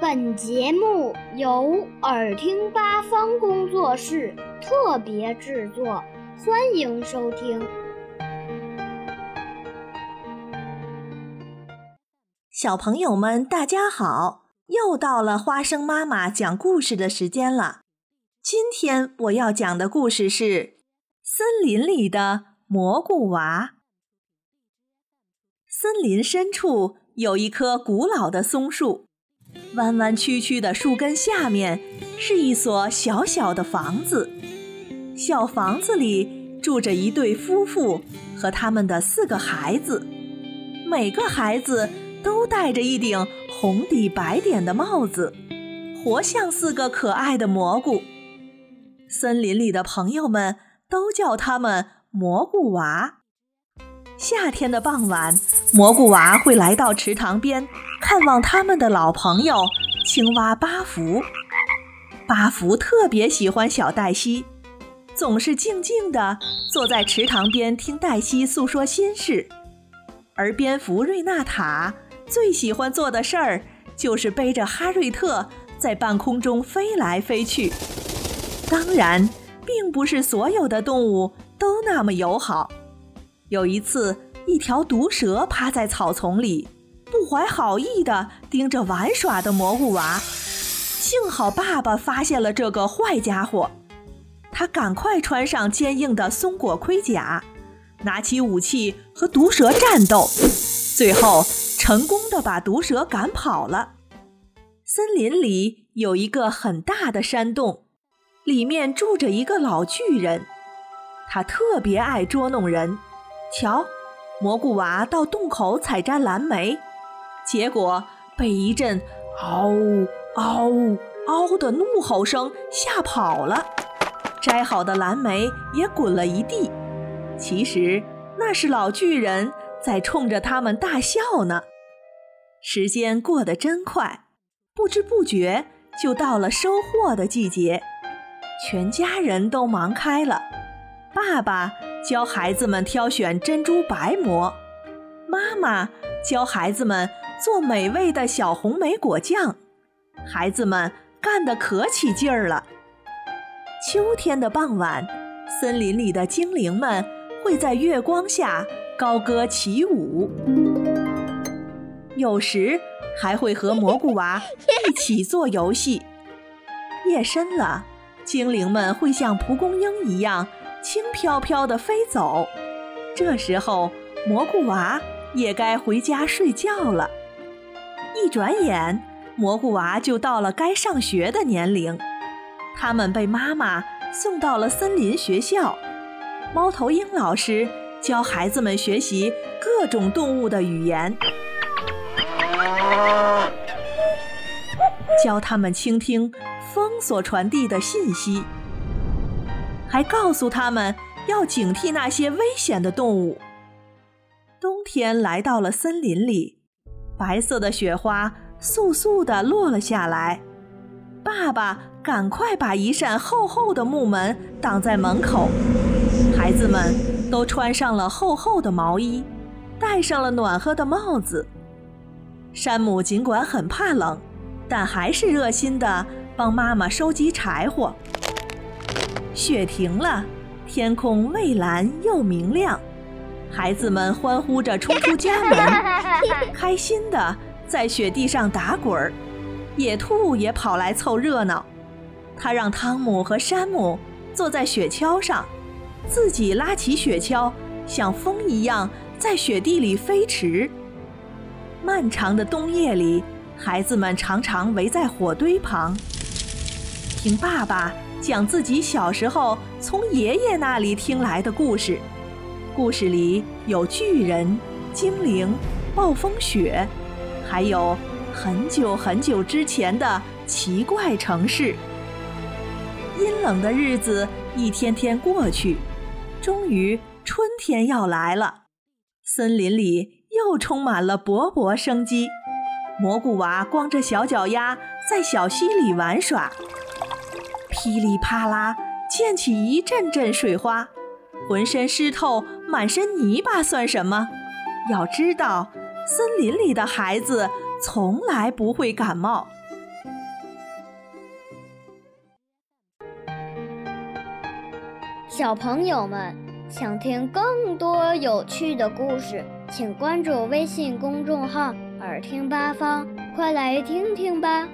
本节目由耳听八方工作室特别制作，欢迎收听。小朋友们，大家好！又到了花生妈妈讲故事的时间了。今天我要讲的故事是《森林里的蘑菇娃》。森林深处有一棵古老的松树。弯弯曲曲的树根下面是一所小小的房子，小房子里住着一对夫妇和他们的四个孩子，每个孩子都戴着一顶红底白点的帽子，活像四个可爱的蘑菇。森林里的朋友们都叫他们蘑菇娃。夏天的傍晚，蘑菇娃会来到池塘边。看望他们的老朋友青蛙巴福，巴福特别喜欢小黛西，总是静静地坐在池塘边听黛西诉说心事。而蝙蝠瑞纳塔最喜欢做的事儿就是背着哈瑞特在半空中飞来飞去。当然，并不是所有的动物都那么友好。有一次，一条毒蛇趴在草丛里。不怀好意地盯着玩耍的蘑菇娃，幸好爸爸发现了这个坏家伙，他赶快穿上坚硬的松果盔甲，拿起武器和毒蛇战斗，最后成功的把毒蛇赶跑了。森林里有一个很大的山洞，里面住着一个老巨人，他特别爱捉弄人。瞧，蘑菇娃到洞口采摘蓝莓。结果被一阵“嗷呜嗷呜嗷”的怒吼声吓跑了，摘好的蓝莓也滚了一地。其实那是老巨人在冲着他们大笑呢。时间过得真快，不知不觉就到了收获的季节，全家人都忙开了。爸爸教孩子们挑选珍珠白蘑，妈妈教孩子们。做美味的小红莓果酱，孩子们干得可起劲儿了。秋天的傍晚，森林里的精灵们会在月光下高歌起舞，有时还会和蘑菇娃一起做游戏。夜深了，精灵们会像蒲公英一样轻飘飘地飞走，这时候蘑菇娃也该回家睡觉了。一转眼，蘑菇娃就到了该上学的年龄。他们被妈妈送到了森林学校。猫头鹰老师教孩子们学习各种动物的语言，教他们倾听风所传递的信息，还告诉他们要警惕那些危险的动物。冬天来到了森林里。白色的雪花簌簌地落了下来，爸爸赶快把一扇厚厚的木门挡在门口。孩子们都穿上了厚厚的毛衣，戴上了暖和的帽子。山姆尽管很怕冷，但还是热心地帮妈妈收集柴火。雪停了，天空蔚蓝又明亮。孩子们欢呼着冲出家门，开心的在雪地上打滚儿。野兔也跑来凑热闹，他让汤姆和山姆坐在雪橇上，自己拉起雪橇，像风一样在雪地里飞驰。漫长的冬夜里，孩子们常常围在火堆旁，听爸爸讲自己小时候从爷爷那里听来的故事。故事里有巨人、精灵、暴风雪，还有很久很久之前的奇怪城市。阴冷的日子一天天过去，终于春天要来了。森林里又充满了勃勃生机。蘑菇娃光着小脚丫在小溪里玩耍，噼里啪啦溅起一阵阵水花。浑身湿透、满身泥巴算什么？要知道森林里的孩子从来不会感冒。小朋友们想听更多有趣的故事请关注微信公众号耳听八方快来听听吧。